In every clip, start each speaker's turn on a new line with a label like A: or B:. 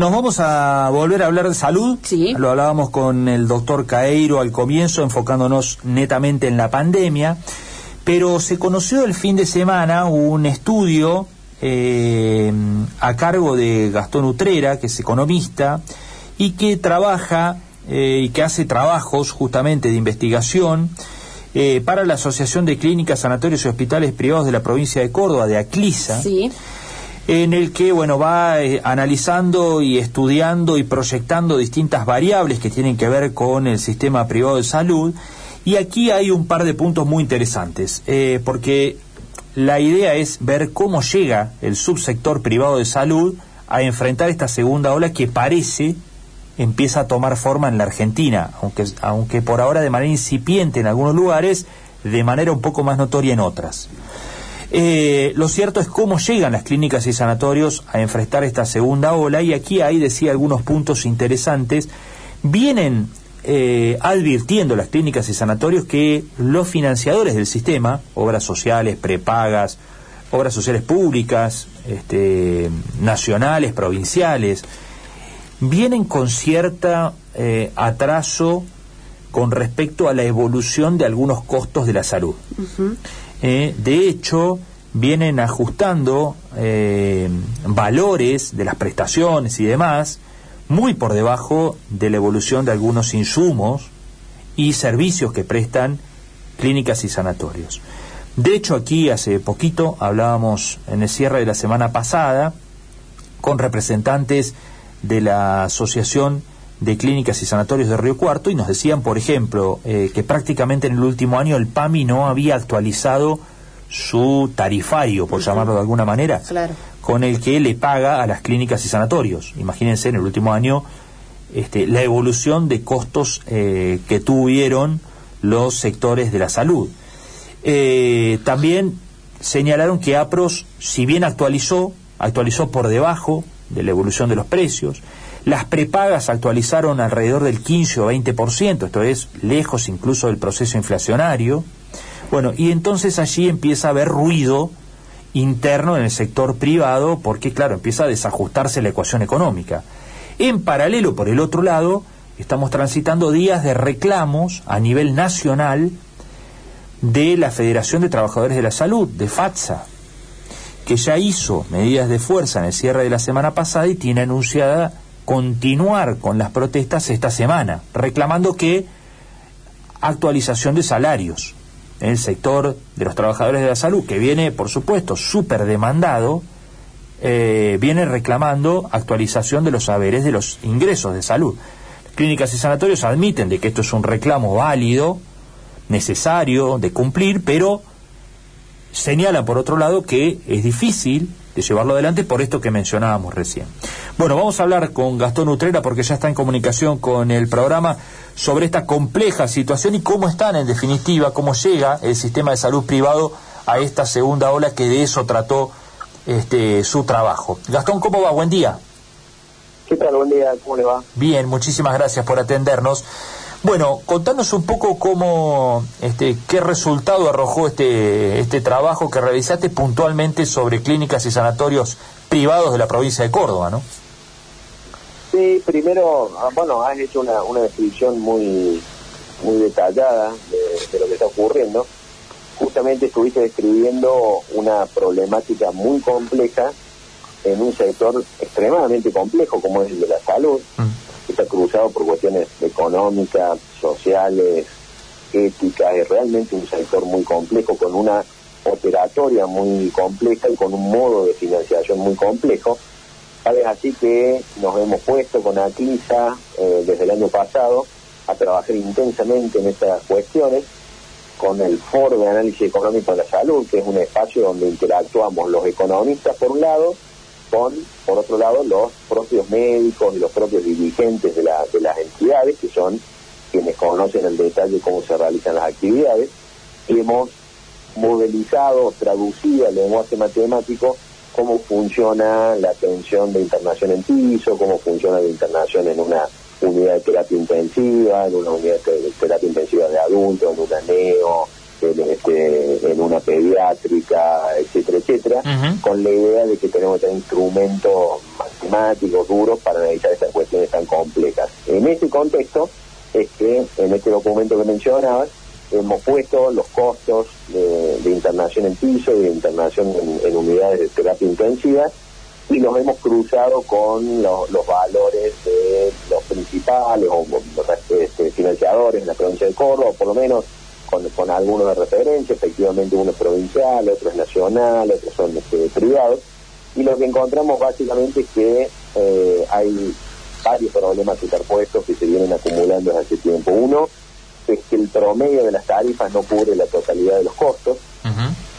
A: Nos vamos a volver a hablar de salud.
B: Sí.
A: Lo hablábamos con el doctor Caeiro al comienzo, enfocándonos netamente en la pandemia. Pero se conoció el fin de semana un estudio eh, a cargo de Gastón Utrera, que es economista, y que trabaja eh, y que hace trabajos justamente de investigación eh, para la Asociación de Clínicas, Sanatorios y Hospitales Privados de la provincia de Córdoba, de Aclisa,
B: Sí.
A: En el que bueno va eh, analizando y estudiando y proyectando distintas variables que tienen que ver con el sistema privado de salud. Y aquí hay un par de puntos muy interesantes, eh, porque la idea es ver cómo llega el subsector privado de salud a enfrentar esta segunda ola que parece empieza a tomar forma en la Argentina, aunque, aunque por ahora de manera incipiente en algunos lugares, de manera un poco más notoria en otras. Eh, lo cierto es cómo llegan las clínicas y sanatorios a enfrentar esta segunda ola y aquí hay, decía, algunos puntos interesantes. Vienen eh, advirtiendo las clínicas y sanatorios que los financiadores del sistema, obras sociales, prepagas, obras sociales públicas, este, nacionales, provinciales, vienen con cierta eh, atraso con respecto a la evolución de algunos costos de la salud. Eh, de hecho, vienen ajustando eh, valores de las prestaciones y demás muy por debajo de la evolución de algunos insumos y servicios que prestan clínicas y sanatorios. De hecho, aquí hace poquito hablábamos en el cierre de la semana pasada con representantes de la Asociación de Clínicas y Sanatorios de Río Cuarto y nos decían, por ejemplo, eh, que prácticamente en el último año el PAMI no había actualizado su tarifario, por llamarlo de alguna manera,
B: Claro.
A: con el que le paga a las clínicas y sanatorios. Imagínense en el último año este, la evolución de costos eh, que tuvieron los sectores de la salud. Eh, también señalaron que APROS, si bien actualizó, actualizó por debajo de la evolución de los precios. Las prepagas actualizaron alrededor del 15 o 20%, esto es lejos incluso del proceso inflacionario. Bueno, y entonces allí empieza a haber ruido interno en el sector privado porque, claro, empieza a desajustarse la ecuación económica. En paralelo, por el otro lado, estamos transitando días de reclamos a nivel nacional de la Federación de Trabajadores de la Salud, de FATSA, que ya hizo medidas de fuerza en el cierre de la semana pasada y tiene anunciada continuar con las protestas esta semana, reclamando que actualización de salarios en el sector de los trabajadores de la salud, que viene, por supuesto, súper demandado, eh, viene reclamando actualización de los saberes de los ingresos de salud. Clínicas y sanatorios admiten de que esto es un reclamo válido, necesario de cumplir, pero señalan por otro lado que es difícil de llevarlo adelante por esto que mencionábamos recién. Bueno, vamos a hablar con Gastón Utrera porque ya está en comunicación con el programa sobre esta compleja situación y cómo están en definitiva, cómo llega el sistema de salud privado a esta segunda ola que de eso trató este, su trabajo. Gastón, ¿cómo va? Buen día.
C: ¿Qué tal? Buen día, ¿cómo le va?
A: Bien, muchísimas gracias por atendernos. Bueno, contanos un poco cómo, este, qué resultado arrojó este, este trabajo que realizaste puntualmente sobre clínicas y sanatorios privados de la provincia de Córdoba, ¿no?
C: Sí, primero, ah, bueno, has hecho una, una descripción muy muy detallada de, de lo que está ocurriendo. Justamente estuviste describiendo una problemática muy compleja en un sector extremadamente complejo como es el de la salud, que está cruzado por cuestiones económicas, sociales, éticas, es realmente un sector muy complejo con una operatoria muy compleja y con un modo de financiación muy complejo. Tal así que nos hemos puesto con Aclisa eh, desde el año pasado a trabajar intensamente en estas cuestiones con el Foro de Análisis Económico de la Salud, que es un espacio donde interactuamos los economistas por un lado, con, por otro lado, los propios médicos y los propios dirigentes de, la, de las entidades, que son quienes conocen el detalle cómo se realizan las actividades, hemos modelizado, traducido al lenguaje matemático cómo funciona la atención de internación en piso, cómo funciona la internación en una unidad de terapia intensiva, en una unidad de terapia intensiva de adultos, en una neo, en, este, en una pediátrica, etcétera, etcétera, con la idea de que tenemos que tener instrumentos sistemáticos, duros, para analizar estas cuestiones tan complejas. En ese contexto es que en este documento que mencionabas, hemos puesto los costos de, internación en piso y de internación en, unidades de terapia intensiva y los hemos cruzado con los valores de los principales o este, financiadores en la provincia de Córdoba, por lo menos con, algunos de referencia, efectivamente uno es provincial, otro es nacional, otros son este, privados, y lo que encontramos básicamente es que eh, hay varios problemas superpuestos que se vienen acumulando desde hace tiempo. Uno es que el promedio de las tarifas no cubre la totalidad de los costos,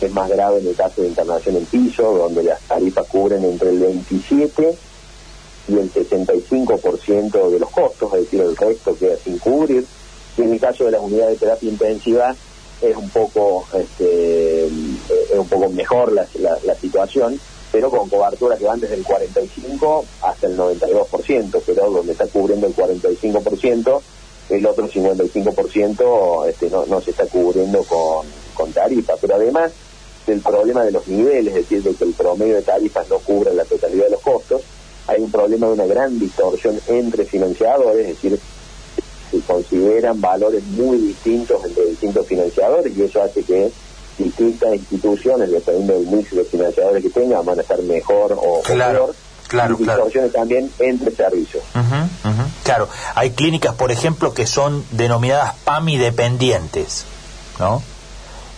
C: es más grave en el caso de internación en piso, donde las tarifas cubren entre el 27 y el 65% de los costos, es decir, el resto queda sin cubrir en el caso de las unidades de terapia intensiva es un poco este, es un poco mejor la, situación, pero con coberturas que van desde el 45 hasta el 92%, pero donde está cubriendo el 45%, el otro 55% este, no, no se está cubriendo con, con tarifa. Pero además del problema de los niveles, es decir, de que el promedio de tarifas no cubre la totalidad de los costos, hay un problema de una gran distorsión entre financiadores, es decir, se consideran valores muy distintos entre distintos financiadores y eso hace que distintas instituciones, dependiendo del mix de financiadores que tengan, van a estar mejor o,
A: peor. Claro,
C: distorsiones también entre servicios.
A: Claro, hay clínicas, por ejemplo, que son denominadas PAMI dependientes, ¿no?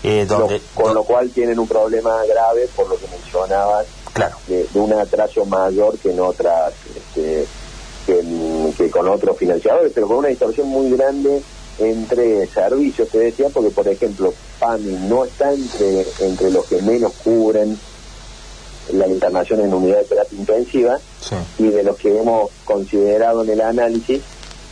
C: Eh, donde, con lo cual tienen un problema grave, por lo que mencionabas,
A: claro.
C: de, un atraso mayor que en otras este, que, con otros financiadores, pero con una distorsión muy grande entre servicios, te decía, porque por ejemplo, PAMI no está entre, entre los que menos cubren la internación en unidad de terapia intensiva y de los que hemos considerado en el análisis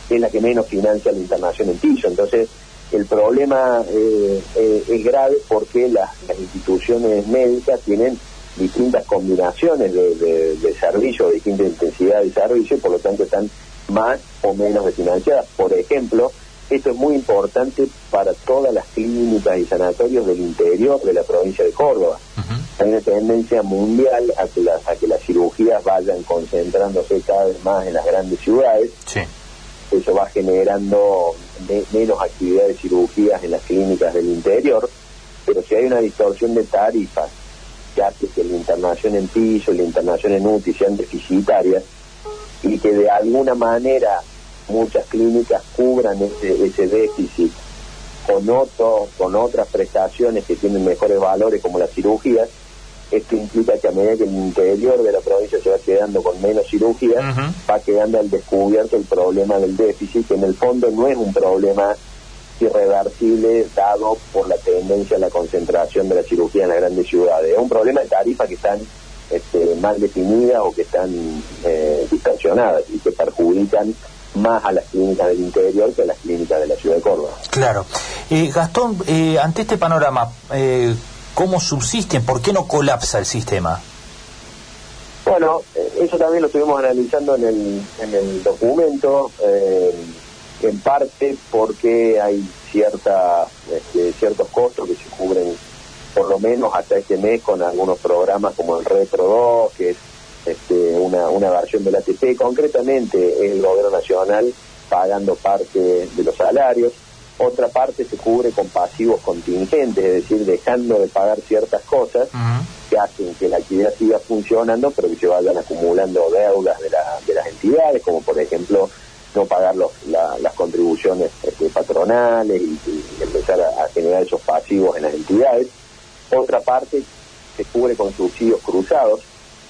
C: es la que menos financia la internación en piso. Entonces, el problema eh, eh, es grave porque las instituciones médicas tienen distintas combinaciones de, de, de servicios, distinta intensidad de servicio, y por lo tanto están más o menos desfinanciadas. Por ejemplo, esto es muy importante para todas las clínicas y sanatorios del interior de la provincia de Córdoba. Hay una tendencia mundial a que, las, a que las cirugías vayan concentrándose cada vez más en las grandes ciudades. Eso va generando menos actividad de cirugías en las clínicas del interior, pero si hay una distorsión de tarifas que hace que la internación en piso, la internación en UTI sean deficitarias y que de alguna manera muchas clínicas cubran ese, ese déficit con, otro, con otras prestaciones que tienen mejores valores como las cirugías, esto implica que a medida que el interior de la provincia se va quedando con menos cirugías, va quedando al descubierto el problema del déficit, que en el fondo no es un problema irreversible dado por la tendencia a la concentración de la cirugía en las grandes ciudades. Es un problema de tarifa que están este, mal definidas o que están eh, distorsionadas y que perjudican más a las clínicas del interior que a las clínicas de la ciudad de Córdoba.
A: Claro. Eh, Gastón, eh, ante este panorama, eh, ¿cómo subsisten? ¿Por qué no colapsa el sistema?
C: Bueno, eso también lo estuvimos analizando en el, en el documento en parte porque hay cierta, este, ciertos costos que se cubren por lo menos hasta este mes con algunos programas como el Retro 2, que es este, una, una versión del ATP, concretamente el gobierno nacional pagando parte de los salarios, otra parte se cubre con pasivos contingentes, es decir, dejando de pagar ciertas cosas que hacen que la actividad siga funcionando, pero que se vayan acumulando deudas de, la, de las entidades, como por ejemplo no pagar los, las contribuciones este, patronales y, empezar a, generar esos pasivos en las entidades. Otra parte se cubre con subsidios cruzados,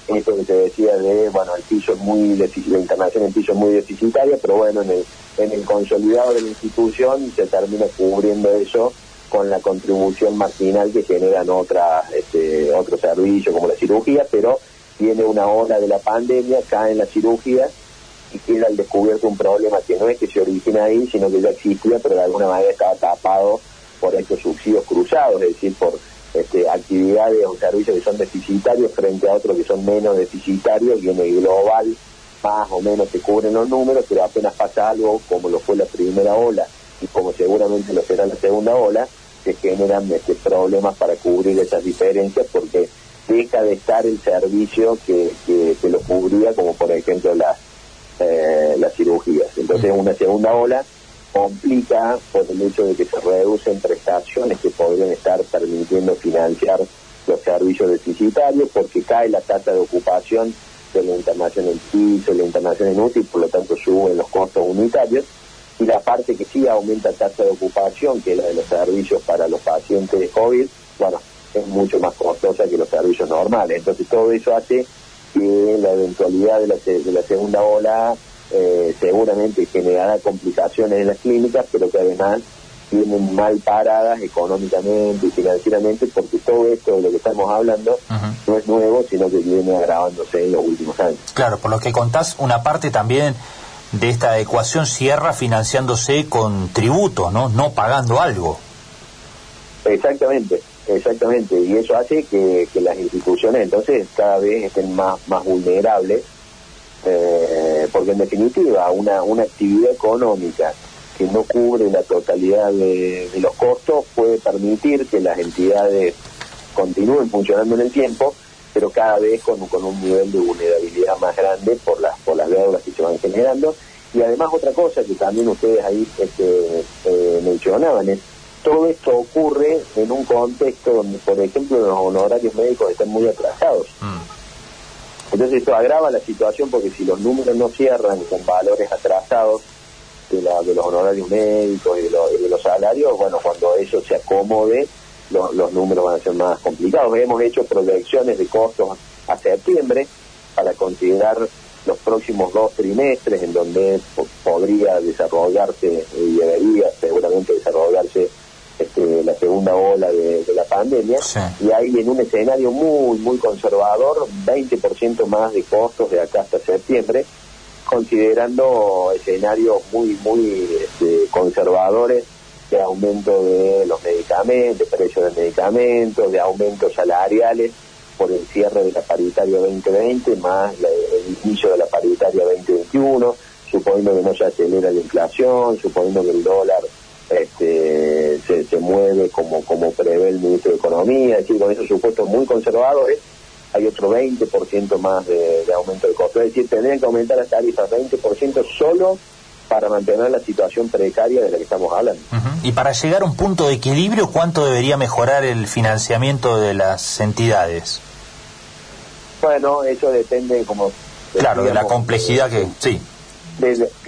C: esto que te decía de, bueno, el piso muy la internación en piso muy deficitaria, pero bueno, en el, en el consolidado de la institución se termina cubriendo eso con la contribución marginal que generan otras, este, otros servicios como la cirugía, pero viene una ola de la pandemia, caen las cirugías y queda al descubierto un problema que no es que se origina ahí, sino que ya existía, pero de alguna manera estaba tapado por estos subsidios cruzados, es decir, por este, actividades o servicios que son deficitarios frente a otros que son menos deficitarios y en el global más o menos se cubren los números, pero apenas pasa algo como lo fue la primera ola y como seguramente lo será la segunda ola, se generan este, problemas para cubrir esas diferencias porque deja de estar el servicio que, que, lo cubría, como por ejemplo las, eh, las cirugías. Entonces una segunda ola complica por el hecho de que se reducen prestaciones que podrían estar permitiendo financiar los servicios deficitarios porque cae la tasa de ocupación de la internación en piso, la internación en útil, por lo tanto suben los costos unitarios y la parte que sí aumenta tasa de ocupación, que es la de los servicios para los pacientes de COVID, bueno, es mucho más costosa que los servicios normales. Entonces todo eso hace que la eventualidad de la, de la segunda ola eh, seguramente generará complicaciones en las clínicas, pero que además vienen mal paradas económicamente y financieramente, porque todo esto de lo que estamos hablando no es nuevo, sino que viene agravándose en los últimos años.
A: Claro, por lo que contás, una parte también de esta ecuación cierra financiándose con tributo, ¿no? No pagando algo.
C: Exactamente, exactamente. Y eso hace que, las instituciones entonces cada vez estén más, más vulnerables, eh, porque en definitiva una, una actividad económica que no cubre la totalidad de, los costos puede permitir que las entidades continúen funcionando en el tiempo, pero cada vez con, con un nivel de vulnerabilidad más grande por las por las deudas que se van generando. Y además otra cosa que también ustedes ahí este, eh, mencionaban es, todo esto ocurre en un contexto donde, por ejemplo, los honorarios médicos están muy atrasados. Mm. Entonces esto agrava la situación porque si los números no cierran con valores atrasados, de, los honorarios médicos y de, los salarios, bueno, cuando eso se acomode, los números van a ser más complicados. Hemos hecho proyecciones de costos a septiembre para considerar los próximos dos trimestres en donde podría desarrollarse y debería seguramente desarrollarse este, la segunda ola de, la pandemia. Y ahí en un escenario muy muy conservador 20% más de costos de acá hasta septiembre considerando escenarios muy, muy este, conservadores de aumento de los medicamentos, de precios de medicamentos, de aumentos salariales por el cierre de la paritaria 2020 más el inicio de la paritaria 2021, suponiendo que no se acelera la inflación, suponiendo que el dólar este, se, mueve como, como prevé el ministro de Economía, decir, con esos supuestos muy conservadores, hay otro 20% más de, aumento de costo. Es decir, tendrían que aumentar las tarifas 20% solo para mantener la situación precaria de la que estamos hablando.
A: Y para llegar a un punto de equilibrio, ¿cuánto debería mejorar el financiamiento de las entidades?
C: Bueno, eso depende como...
A: Claro, de la complejidad que... Sí.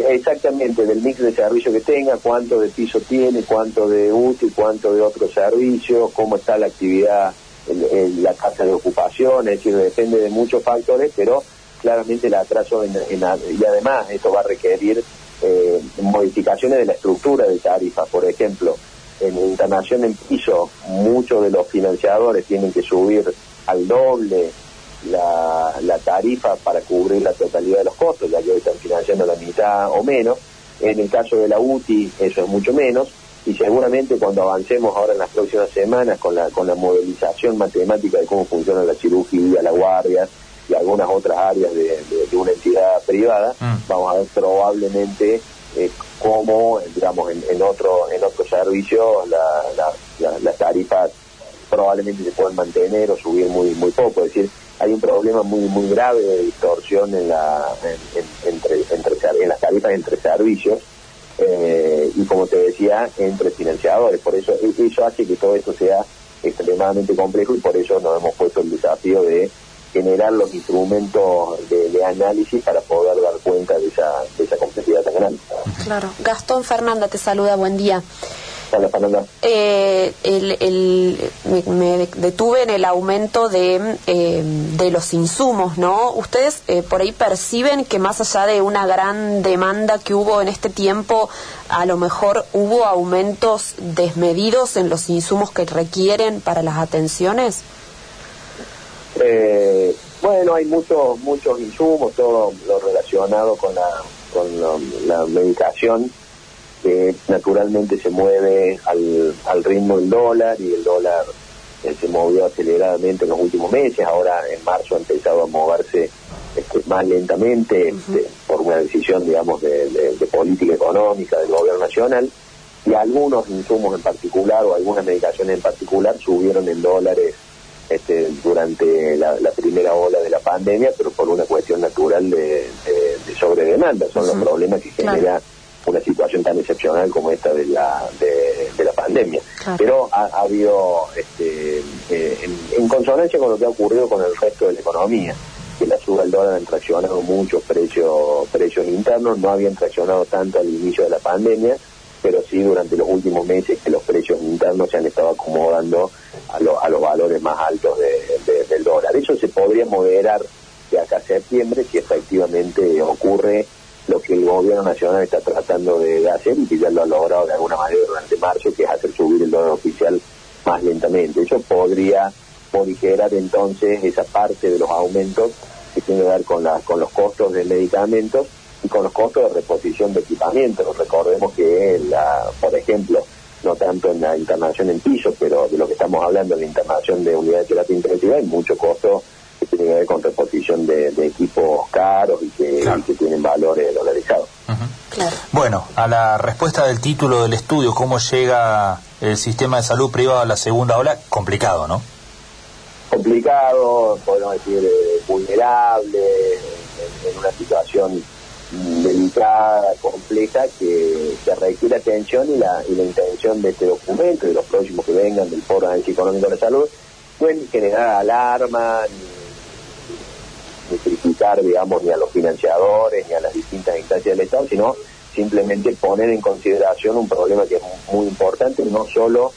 C: exactamente, del mix de servicio que tenga, cuánto de piso tiene, cuánto de útil, cuánto de otro servicio, cómo está la actividad la tasa de ocupación, es decir, depende de muchos factores, pero claramente el atraso en, y además esto va a requerir eh, modificaciones de la estructura de tarifas, por ejemplo, en internación en piso muchos de los financiadores tienen que subir al doble la, la tarifa para cubrir la totalidad de los costos, ya que hoy están financiando la mitad o menos. En el caso de la UTI eso es mucho menos y seguramente cuando avancemos ahora en las próximas semanas con la, con la modelización matemática de cómo funciona la cirugía, la guardia y algunas otras áreas de, una entidad privada, mm. vamos a ver probablemente eh, cómo, digamos, en, otro en otro servicio las tarifas probablemente se pueden mantener o subir muy muy poco, es decir, hay un problema muy muy grave de distorsión en la entre, entre en las tarifas entre servicios eh, y como te decía, entre financiadores. Por eso eso hace que todo esto sea extremadamente complejo y por eso nos hemos puesto el desafío de generar los instrumentos de, análisis para poder dar cuenta de esa, de esa complejidad tan grande.
B: Claro. Gastón Fernanda te saluda, buen día.
C: Eh,
B: el, me, detuve en el aumento de, eh, de los insumos, ¿no? ¿Ustedes eh, por ahí perciben que más allá de una gran demanda que hubo en este tiempo, a lo mejor hubo aumentos desmedidos en los insumos que requieren para las atenciones?
C: Bueno, hay muchos muchos insumos, todo lo relacionado con la, con la medicación que naturalmente se mueve al, al ritmo del dólar y el dólar eh, se movió aceleradamente en los últimos meses, ahora en marzo ha empezado a moverse este, más lentamente este, por una decisión, digamos, de, política económica del gobierno nacional. Y algunos insumos en particular o algunas medicaciones en particular subieron en dólares este, durante la, primera ola de la pandemia, pero por una cuestión natural de, de, sobredemanda. Son los problemas que genera una situación tan excepcional como esta de la, de, la pandemia. Pero ha, habido, este, eh, en, consonancia con lo que ha ocurrido con el resto de la economía, que la suba del dólar han traccionado muchos precios, precios internos, no habían traccionado tanto al inicio de la pandemia, pero sí durante los últimos meses que los precios internos se han estado acomodando a, a los valores más altos del dólar. Eso se podría moderar de acá a septiembre si efectivamente ocurre lo que el gobierno nacional está tratando de hacer y que ya lo ha logrado de alguna manera durante marzo, que es hacer subir el dólar oficial más lentamente. Eso podría morigerar entonces esa parte de los aumentos que tiene que ver con, con los costos de medicamentos y con los costos de reposición de equipamientos. Recordemos que, la, por ejemplo, no tanto en la internación en piso, pero de lo que estamos hablando en la internación de unidades de terapia intensiva, hay mucho costo que tiene que ver con reposición de, equipos caros y que, tienen valores dolarizados.
A: Bueno, a la respuesta del título del estudio, ¿cómo llega el sistema de salud privado a la segunda ola? Complicado, ¿no?
C: Complicado, podemos decir eh, vulnerable, en, una situación delicada, compleja, que, requiere atención y la, intención de este documento y de los próximos que vengan del Foro Análisis Económico de la Salud, pueden generar alarma, ni criticar, digamos, ni a los financiadores, ni a las distintas instancias del Estado, sino simplemente poner en consideración un problema que es muy importante, no solo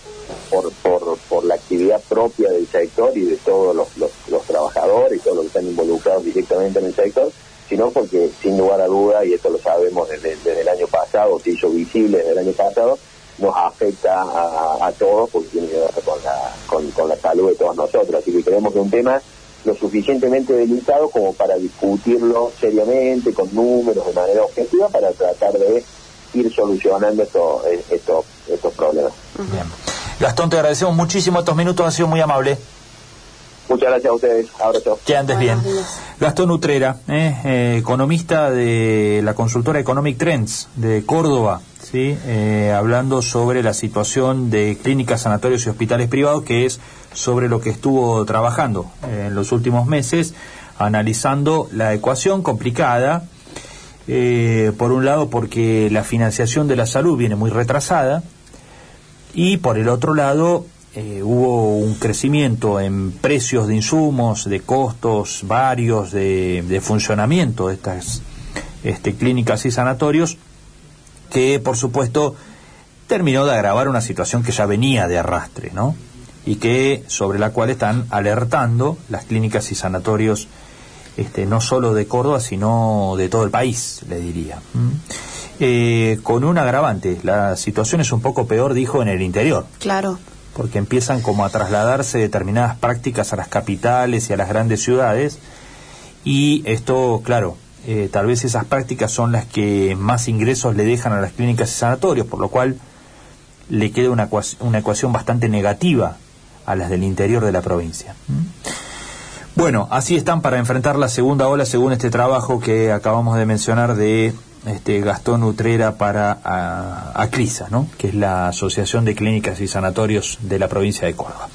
C: por, por, por la actividad propia del sector y de todos los, los, trabajadores y todos los que están involucrados directamente en el sector, sino porque sin lugar a duda, y esto lo sabemos desde, el año pasado, se hizo visible desde el año pasado, nos afecta a, todos porque tiene que ver con la, con, la salud de todos nosotros. Así que creemos que un tema lo suficientemente delicado como para discutirlo seriamente, con números, de manera objetiva, para tratar de ir solucionando estos, estos, estos problemas.
A: Bien. Gastón, te agradecemos muchísimo estos minutos, ha sido muy amable.
C: Muchas gracias a ustedes. Abrazo.
A: Que andes bien. Gastón Utrera, eh, eh, economista de la consultora Economic Trends de Córdoba, ¿sí? Eh, hablando sobre la situación de clínicas, sanatorios y hospitales privados, que es sobre lo que estuvo trabajando en los últimos meses, analizando la ecuación complicada, por un lado porque la financiación de la salud viene muy retrasada, y por el otro lado eh, hubo un crecimiento en precios de insumos, de costos varios, de, funcionamiento de estas este, clínicas y sanatorios, que por supuesto terminó de agravar una situación que ya venía de arrastre, ¿no? Y que sobre la cual están alertando las clínicas y sanatorios este, no solo de Córdoba, sino de todo el país, le diría. Eh, con un agravante, la situación es un poco peor, dijo, en el interior.
B: Claro
A: porque empiezan como a trasladarse determinadas prácticas a las capitales y a las grandes ciudades y esto, claro, eh, tal vez esas prácticas son las que más ingresos le dejan a las clínicas y sanatorios, por lo cual le queda una, una ecuación bastante negativa a las del interior de la provincia. Bueno, así están para enfrentar la segunda ola según este trabajo que acabamos de mencionar de este, Gastón Utrera para a, ACLISA, ¿no? que es la Asociación de Clínicas y Sanatorios de la provincia de Córdoba.